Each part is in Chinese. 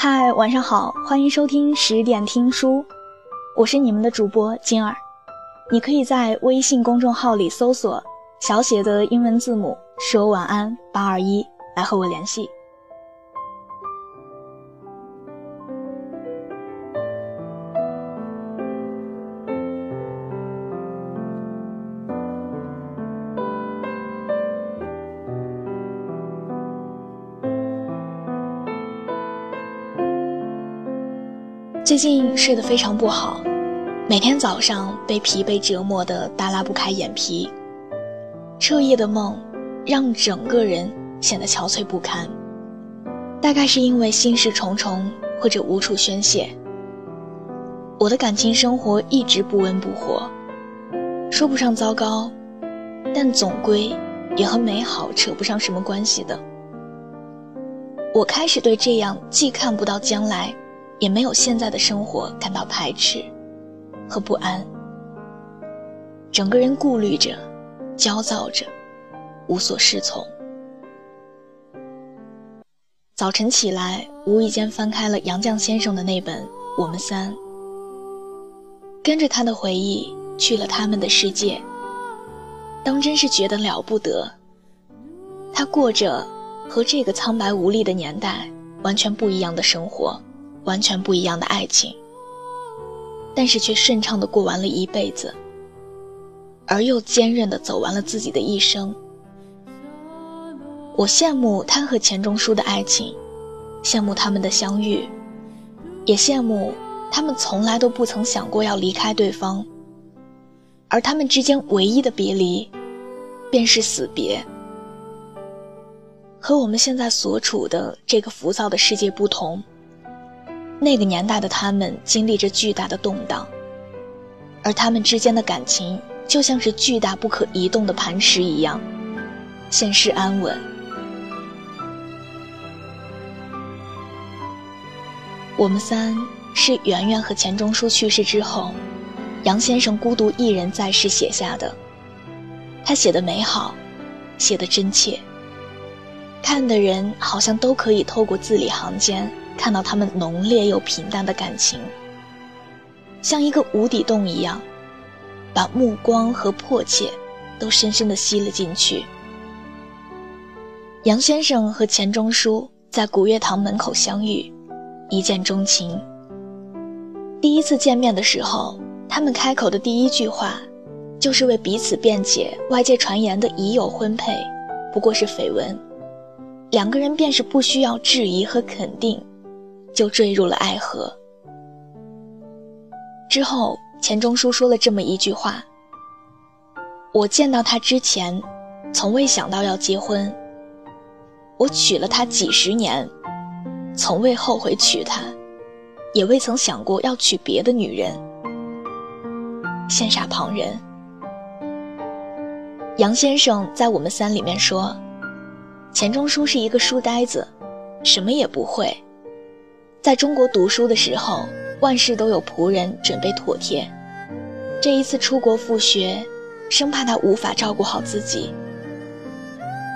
嗨，晚上好，欢迎收听十点听书，我是你们的主播金儿。你可以在微信公众号里搜索小写的英文字母说晚安八二一来和我联系。最近睡得非常不好，每天早上被疲惫折磨得耷拉不开眼皮，彻夜的梦让整个人显得憔悴不堪。大概是因为心事重重或者无处宣泄，我的感情生活一直不温不火，说不上糟糕，但总归也和美好扯不上什么关系的。我开始对这样既看不到将来。也没有现在的生活感到排斥和不安，整个人顾虑着，焦躁着，无所适从。早晨起来，无意间翻开了杨绛先生的那本《我们三》，跟着他的回忆去了他们的世界，当真是觉得了不得。他过着和这个苍白无力的年代完全不一样的生活。完全不一样的爱情，但是却顺畅的过完了一辈子，而又坚韧的走完了自己的一生。我羡慕他和钱钟书的爱情，羡慕他们的相遇，也羡慕他们从来都不曾想过要离开对方，而他们之间唯一的别离，便是死别。和我们现在所处的这个浮躁的世界不同。那个年代的他们经历着巨大的动荡，而他们之间的感情就像是巨大不可移动的磐石一样，现世安稳。我们三是圆圆和钱钟书去世之后，杨先生孤独一人在世写下的。他写的美好，写的真切，看的人好像都可以透过字里行间。看到他们浓烈又平淡的感情，像一个无底洞一样，把目光和迫切都深深的吸了进去。杨先生和钱钟书在古月堂门口相遇，一见钟情。第一次见面的时候，他们开口的第一句话，就是为彼此辩解外界传言的已有婚配不过是绯闻，两个人便是不需要质疑和肯定。就坠入了爱河。之后，钱钟书说了这么一句话：“我见到他之前，从未想到要结婚。我娶了她几十年，从未后悔娶她，也未曾想过要娶别的女人。”羡煞旁人。杨先生在我们三里面说：“钱钟书是一个书呆子，什么也不会。”在中国读书的时候，万事都有仆人准备妥帖。这一次出国复学，生怕他无法照顾好自己，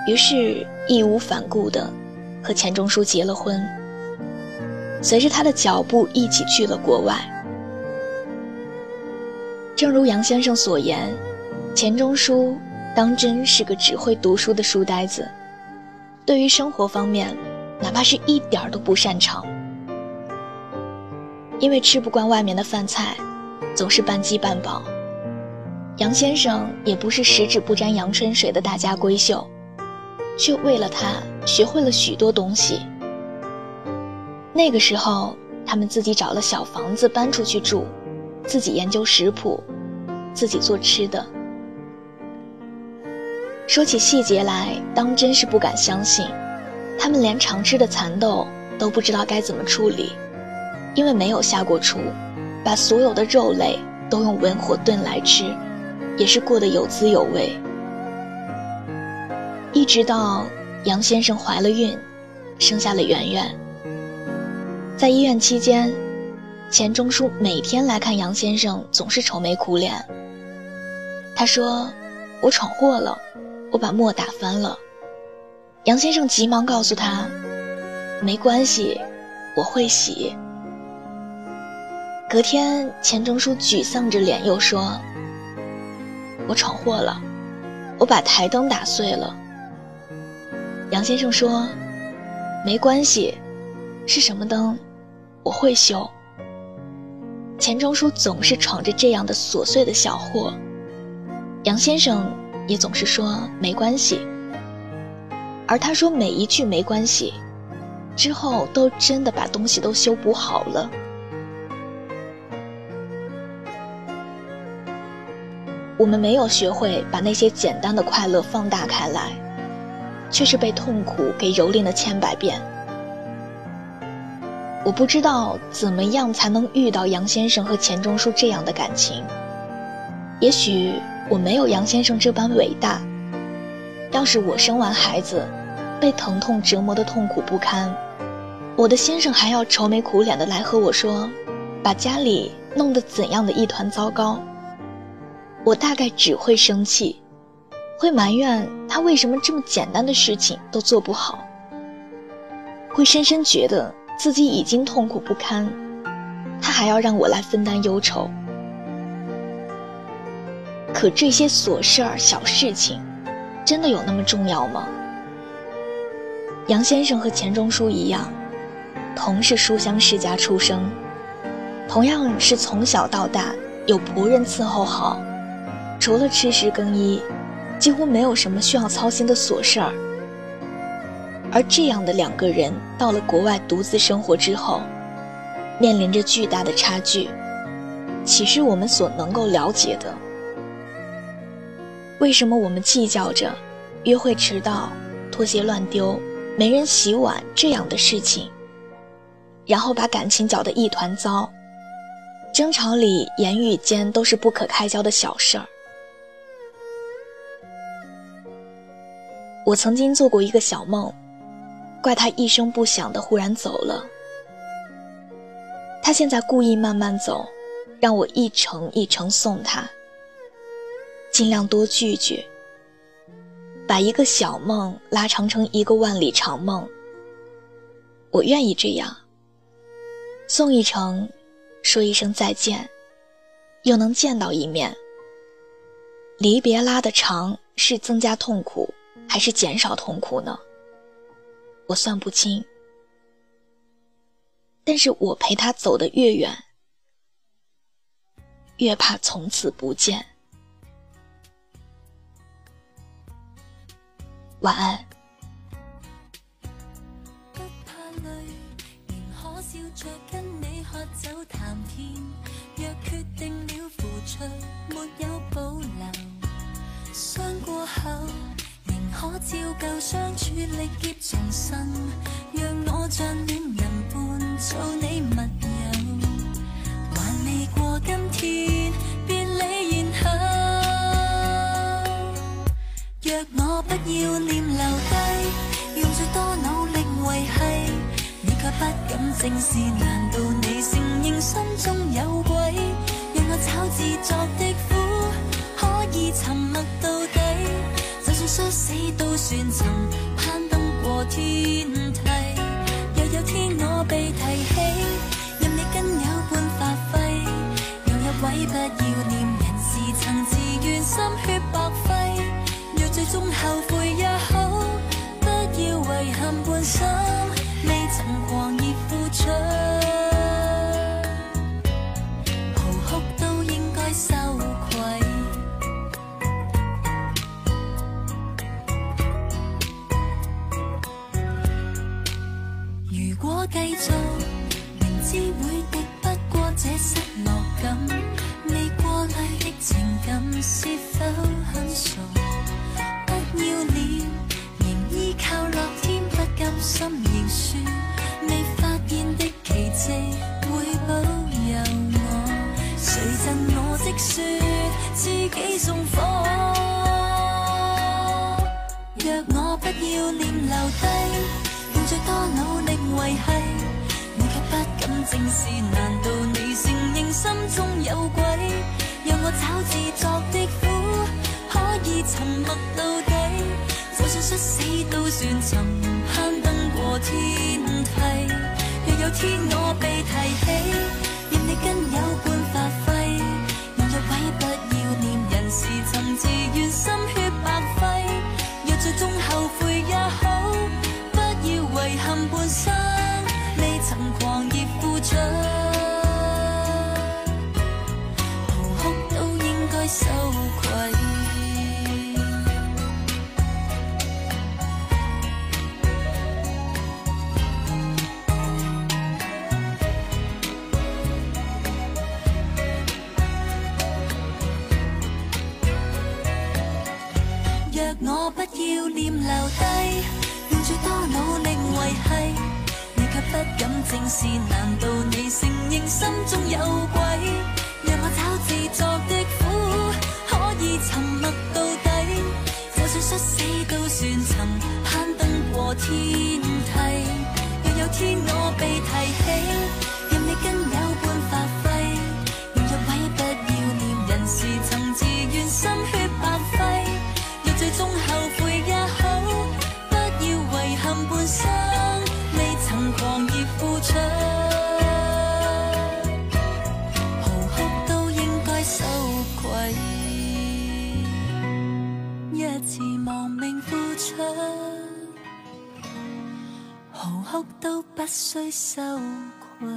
于是义无反顾地和钱钟书结了婚，随着他的脚步一起去了国外。正如杨先生所言，钱钟书当真是个只会读书的书呆子，对于生活方面，哪怕是一点儿都不擅长。因为吃不惯外面的饭菜，总是半饥半饱。杨先生也不是十指不沾阳春水的大家闺秀，却为了他学会了许多东西。那个时候，他们自己找了小房子搬出去住，自己研究食谱，自己做吃的。说起细节来，当真是不敢相信，他们连常吃的蚕豆都不知道该怎么处理。因为没有下过厨，把所有的肉类都用文火炖来吃，也是过得有滋有味。一直到杨先生怀了孕，生下了圆圆。在医院期间，钱钟书每天来看杨先生，总是愁眉苦脸。他说：“我闯祸了，我把墨打翻了。”杨先生急忙告诉他：“没关系。”我会洗。隔天，钱钟书沮丧着脸又说：“我闯祸了，我把台灯打碎了。”杨先生说：“没关系，是什么灯？我会修。”钱钟书总是闯着这样的琐碎的小祸，杨先生也总是说没关系。而他说每一句没关系，之后都真的把东西都修补好了。我们没有学会把那些简单的快乐放大开来，却是被痛苦给蹂躏了千百遍。我不知道怎么样才能遇到杨先生和钱钟书这样的感情。也许我没有杨先生这般伟大。要是我生完孩子，被疼痛折磨的痛苦不堪，我的先生还要愁眉苦脸的来和我说，把家里弄得怎样的一团糟糕。我大概只会生气，会埋怨他为什么这么简单的事情都做不好，会深深觉得自己已经痛苦不堪，他还要让我来分担忧愁。可这些琐事儿、小事情，真的有那么重要吗？杨先生和钱钟书一样，同是书香世家出生，同样是从小到大有仆人伺候好。除了吃食更衣，几乎没有什么需要操心的琐事儿。而这样的两个人到了国外独自生活之后，面临着巨大的差距，岂是我们所能够了解的？为什么我们计较着约会迟到、拖鞋乱丢、没人洗碗这样的事情，然后把感情搅得一团糟？争吵里言语间都是不可开交的小事儿。我曾经做过一个小梦，怪他一声不响的忽然走了。他现在故意慢慢走，让我一程一程送他。尽量多聚聚，把一个小梦拉长成一个万里长梦。我愿意这样，送一程，说一声再见，又能见到一面。离别拉得长，是增加痛苦。还是减少痛苦呢？我算不清。但是我陪他走得越远，越怕从此不见。晚安。照旧相处，历劫重生，让我像恋人般做你密友。还未过今天，别离然后。若我不要念留低，用最多努力维系，你却不敢正视，难道你承认心中有鬼？让我找自作的苦，可以沉默到底。摔死都算曾攀登过天梯，若有天我被提起，任你跟有般发挥。有一位不要念人士曾自愿心血白费，若最终后悔也好，不要遗憾半生。明知会敌不过这失落感。未过去的情感是否很傻？不要脸仍依靠乐天不甘心认输。未发现的奇迹会保佑我。谁赠我的说自己送火？若我不要念留低用最多努力维系正是。难道你承认心中有鬼？让我找自作的苦，可以沉默到底。就算摔死都算曾攀登过天梯。若有天我被提若我不要念留低，用最多努力维系，你却不敢正视，难道你承认心中有鬼？让我找自作的苦，可以沉默到底，就算摔死都算曾攀登过天梯。出，嚎哭都不需羞愧。